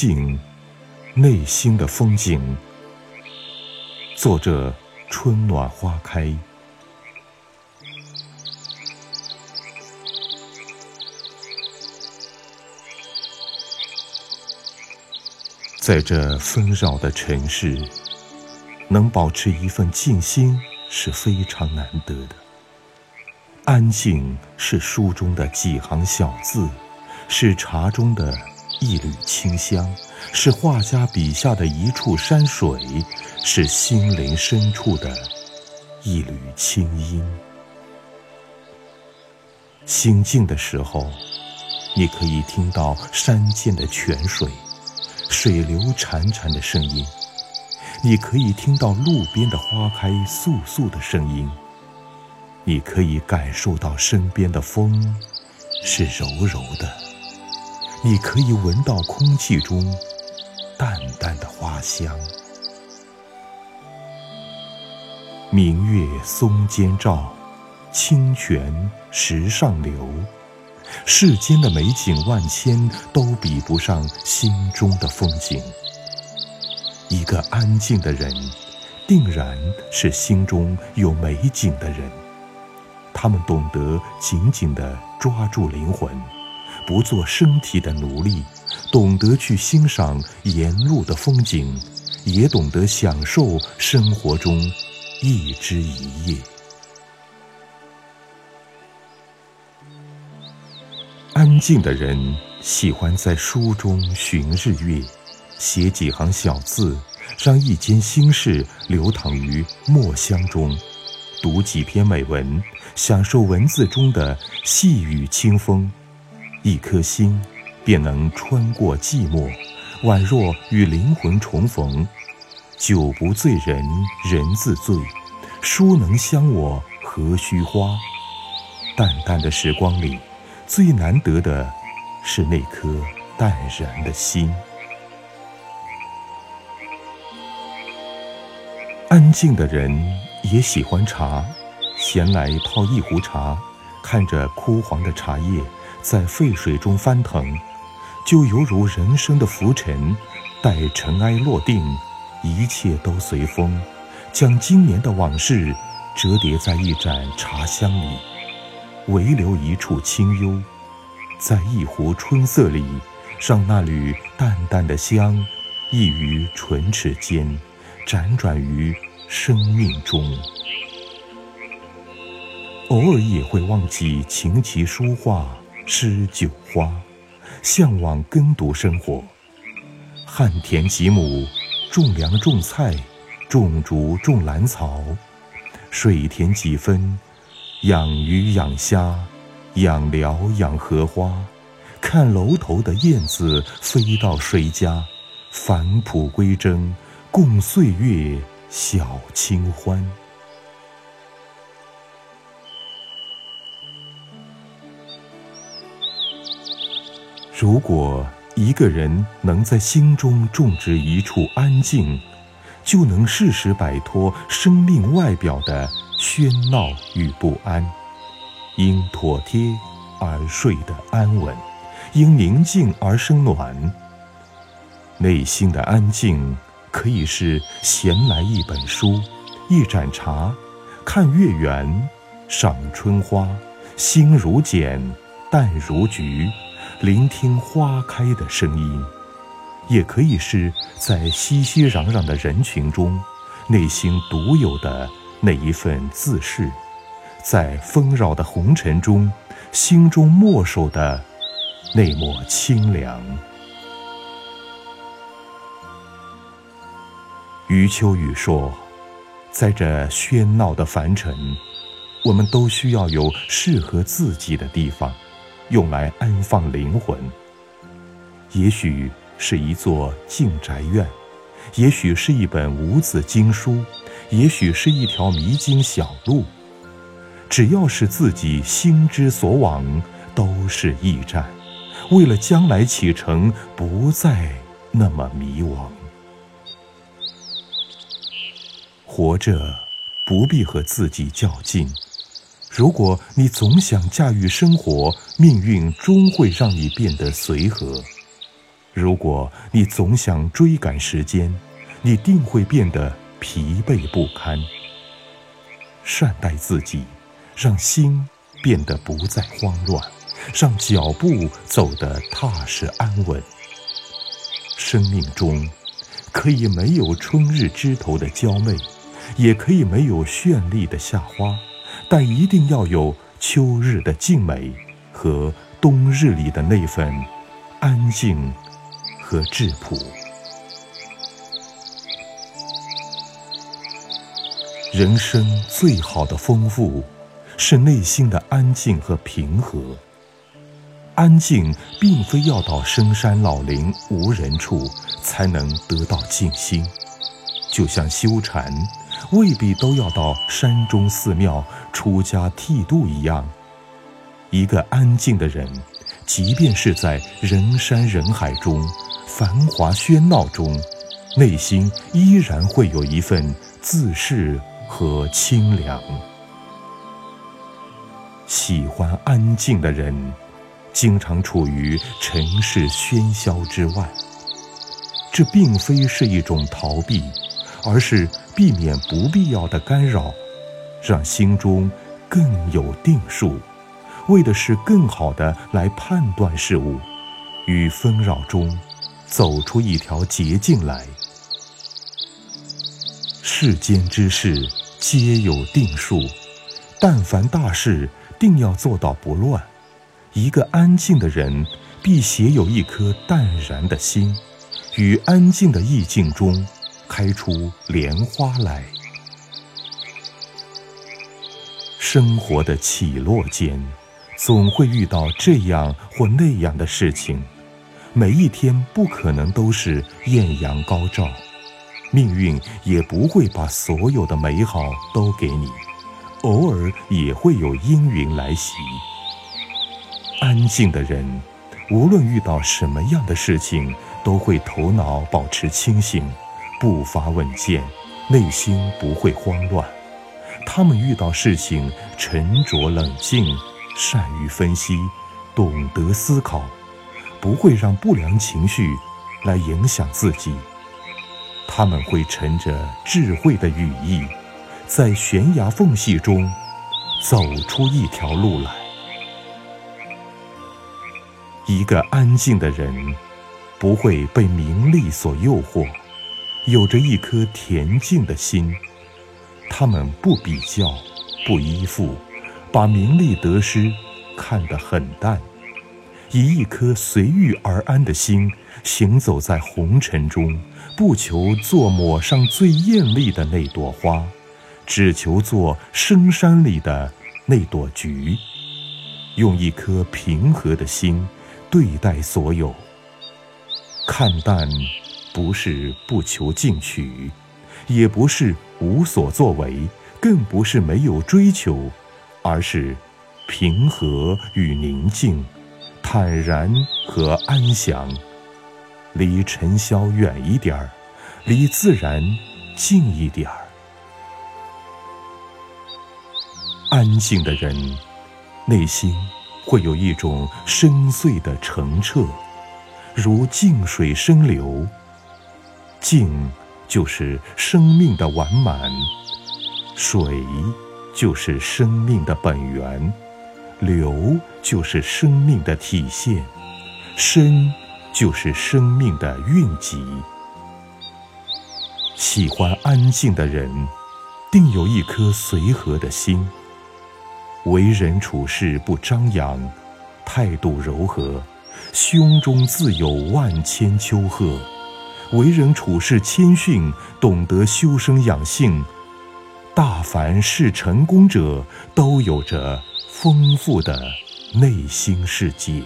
静，内心的风景。作者：春暖花开。在这纷扰的城市，能保持一份静心是非常难得的。安静是书中的几行小字，是茶中的一缕清香，是画家笔下的一处山水，是心灵深处的一缕清音。心静的时候，你可以听到山涧的泉水、水流潺潺的声音，你可以听到路边的花开簌簌的声音。你可以感受到身边的风是柔柔的，你可以闻到空气中淡淡的花香。明月松间照，清泉石上流。世间的美景万千，都比不上心中的风景。一个安静的人，定然是心中有美景的人。他们懂得紧紧地抓住灵魂，不做身体的奴隶；懂得去欣赏沿路的风景，也懂得享受生活中一枝一叶。安静的人喜欢在书中寻日月，写几行小字，让一间心事流淌于墨香中，读几篇美文。享受文字中的细雨清风，一颗心便能穿过寂寞，宛若与灵魂重逢。酒不醉人人自醉，书能香我何须花？淡淡的时光里，最难得的是那颗淡然的心。安静的人也喜欢茶。闲来泡一壶茶，看着枯黄的茶叶在沸水中翻腾，就犹如人生的浮尘。待尘埃落定，一切都随风，将今年的往事折叠在一盏茶香里，唯留一处清幽，在一壶春色里，让那缕淡淡的香溢于唇齿间，辗转于生命中。偶尔也会忘记琴棋书画诗酒花，向往耕读生活，旱田几亩，种粮种菜，种竹种兰草，水田几分，养鱼养虾，养寮养荷花，看楼头的燕子飞到谁家，返璞归真，共岁月小清欢。如果一个人能在心中种植一处安静，就能适时摆脱生命外表的喧闹与不安，因妥帖而睡得安稳，因宁静而生暖。内心的安静，可以是闲来一本书，一盏茶，看月圆，赏春花，心如茧，淡如菊。聆听花开的声音，也可以是在熙熙攘攘的人群中，内心独有的那一份自适；在纷扰的红尘中，心中默守的那抹清凉。余秋雨说：“在这喧闹的凡尘，我们都需要有适合自己的地方。”用来安放灵魂，也许是一座静宅院，也许是一本无字经书，也许是一条迷津小路。只要是自己心之所往，都是驿站。为了将来启程，不再那么迷惘。活着，不必和自己较劲。如果你总想驾驭生活，命运终会让你变得随和；如果你总想追赶时间，你定会变得疲惫不堪。善待自己，让心变得不再慌乱，让脚步走得踏实安稳。生命中可以没有春日枝头的娇媚，也可以没有绚丽的夏花，但一定要有秋日的静美和冬日里的那份安静。和质朴，人生最好的丰富，是内心的安静和平和。安静并非要到深山老林无人处才能得到静心，就像修禅，未必都要到山中寺庙出家剃度一样。一个安静的人，即便是在人山人海中。繁华喧闹中，内心依然会有一份自适和清凉。喜欢安静的人，经常处于尘世喧嚣之外。这并非是一种逃避，而是避免不必要的干扰，让心中更有定数，为的是更好的来判断事物，与纷扰中。走出一条捷径来。世间之事皆有定数，但凡大事，定要做到不乱。一个安静的人，必携有一颗淡然的心，于安静的意境中，开出莲花来。生活的起落间，总会遇到这样或那样的事情。每一天不可能都是艳阳高照，命运也不会把所有的美好都给你，偶尔也会有阴云来袭。安静的人，无论遇到什么样的事情，都会头脑保持清醒，步伐稳健，内心不会慌乱。他们遇到事情沉着冷静，善于分析，懂得思考。不会让不良情绪来影响自己，他们会乘着智慧的羽翼，在悬崖缝隙中走出一条路来。一个安静的人不会被名利所诱惑，有着一颗恬静的心。他们不比较，不依附，把名利得失看得很淡。以一颗随遇而安的心行走在红尘中，不求做抹上最艳丽的那朵花，只求做深山里的那朵菊。用一颗平和的心对待所有，看淡，不是不求进取，也不是无所作为，更不是没有追求，而是平和与宁静。坦然和安详，离尘嚣远一点儿，离自然近一点儿。安静的人，内心会有一种深邃的澄澈，如静水深流。静就是生命的完满，水就是生命的本源。流就是生命的体现，身就是生命的蕴集。喜欢安静的人，定有一颗随和的心。为人处事不张扬，态度柔和，胸中自有万千丘壑。为人处事谦逊，懂得修身养性。大凡是成功者，都有着。丰富的内心世界。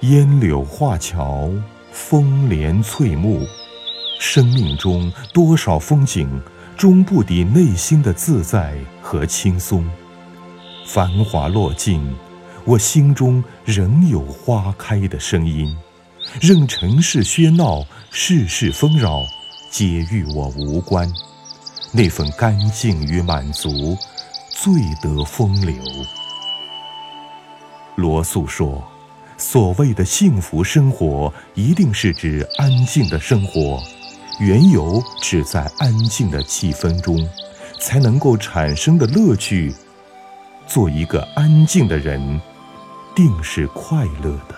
烟柳画桥，风帘翠幕，生命中多少风景，终不敌内心的自在和轻松。繁华落尽，我心中仍有花开的声音。任尘世喧闹，世事纷扰，皆与我无关。那份干净与满足，最得风流。罗素说：“所谓的幸福生活，一定是指安静的生活，缘由只在安静的气氛中，才能够产生的乐趣。做一个安静的人，定是快乐的。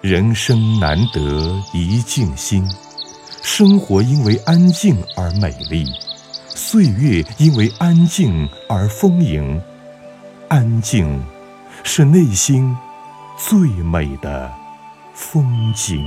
人生难得一静心，生活因为安静而美丽，岁月因为安静而丰盈。”安静，是内心最美的风景。